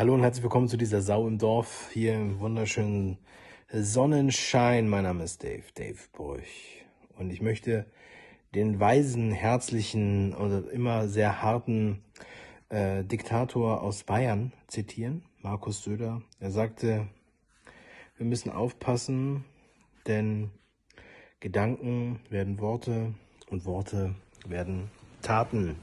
Hallo und herzlich willkommen zu dieser Sau im Dorf hier im wunderschönen Sonnenschein. Mein Name ist Dave, Dave Brüch. Und ich möchte den weisen, herzlichen und immer sehr harten äh, Diktator aus Bayern zitieren, Markus Söder. Er sagte, wir müssen aufpassen, denn Gedanken werden Worte und Worte werden Taten.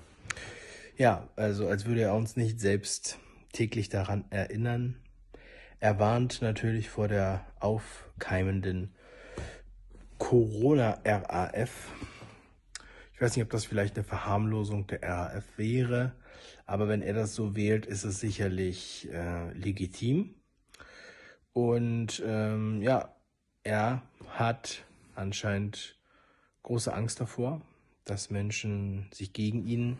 Ja, also als würde er uns nicht selbst täglich daran erinnern. Er warnt natürlich vor der aufkeimenden Corona-RAF. Ich weiß nicht, ob das vielleicht eine Verharmlosung der RAF wäre, aber wenn er das so wählt, ist es sicherlich äh, legitim. Und ähm, ja, er hat anscheinend große Angst davor, dass Menschen sich gegen ihn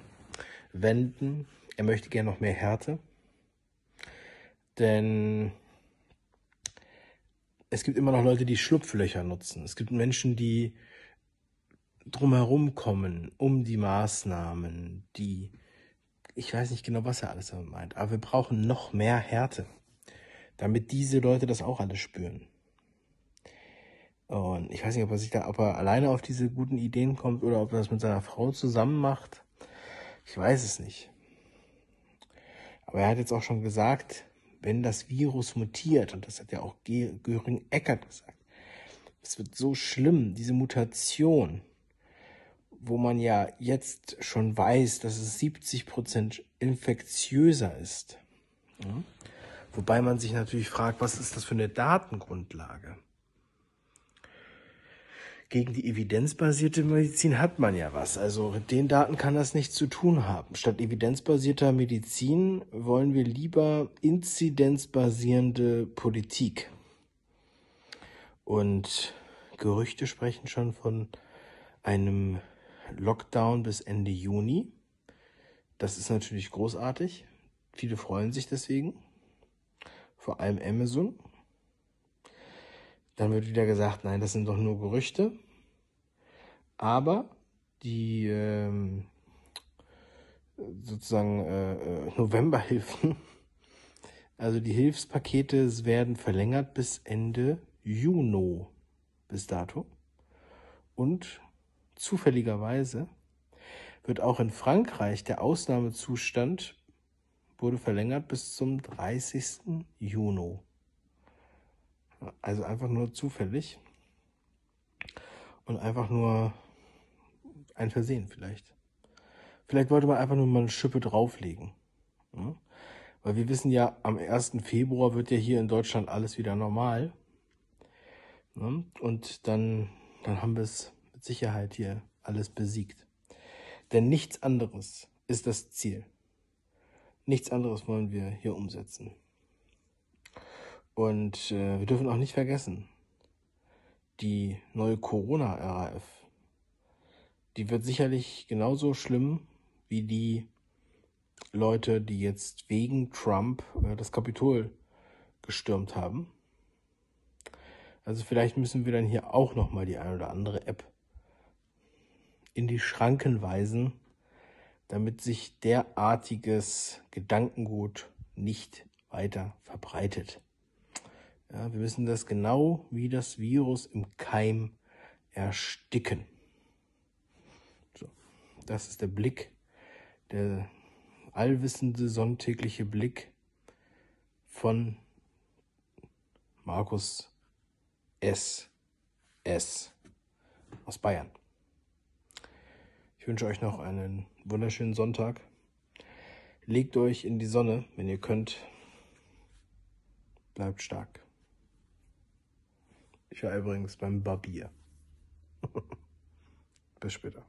wenden. Er möchte gerne noch mehr Härte. Denn es gibt immer noch Leute, die Schlupflöcher nutzen. Es gibt Menschen, die drumherum kommen, um die Maßnahmen, die, ich weiß nicht genau, was er alles damit meint, aber wir brauchen noch mehr Härte, damit diese Leute das auch alle spüren. Und ich weiß nicht, ob er sich da, ob er alleine auf diese guten Ideen kommt oder ob er das mit seiner Frau zusammen macht. Ich weiß es nicht. Aber er hat jetzt auch schon gesagt, wenn das Virus mutiert, und das hat ja auch Göring Eckert gesagt, es wird so schlimm, diese Mutation, wo man ja jetzt schon weiß, dass es 70 Prozent infektiöser ist. Ja? Wobei man sich natürlich fragt, was ist das für eine Datengrundlage? Gegen die evidenzbasierte Medizin hat man ja was. Also mit den Daten kann das nichts zu tun haben. Statt evidenzbasierter Medizin wollen wir lieber inzidenzbasierende Politik. Und Gerüchte sprechen schon von einem Lockdown bis Ende Juni. Das ist natürlich großartig. Viele freuen sich deswegen. Vor allem Amazon. Dann wird wieder gesagt, nein, das sind doch nur Gerüchte. Aber die ähm, sozusagen äh, äh Novemberhilfen, also die Hilfspakete werden verlängert bis Ende Juni bis dato. Und zufälligerweise wird auch in Frankreich der Ausnahmezustand wurde verlängert bis zum 30. Juni. Also einfach nur zufällig und einfach nur ein Versehen vielleicht. Vielleicht wollte man einfach nur mal eine Schippe drauflegen. Weil wir wissen ja, am 1. Februar wird ja hier in Deutschland alles wieder normal. Und dann, dann haben wir es mit Sicherheit hier alles besiegt. Denn nichts anderes ist das Ziel. Nichts anderes wollen wir hier umsetzen. Und äh, wir dürfen auch nicht vergessen, die neue Corona-RAF, die wird sicherlich genauso schlimm wie die Leute, die jetzt wegen Trump äh, das Kapitol gestürmt haben. Also vielleicht müssen wir dann hier auch nochmal die ein oder andere App in die Schranken weisen, damit sich derartiges Gedankengut nicht weiter verbreitet. Ja, wir müssen das genau wie das Virus im Keim ersticken. So, das ist der Blick, der allwissende sonntägliche Blick von Markus S. S. aus Bayern. Ich wünsche euch noch einen wunderschönen Sonntag. Legt euch in die Sonne, wenn ihr könnt. Bleibt stark. Ich war übrigens beim Barbier. Bis später.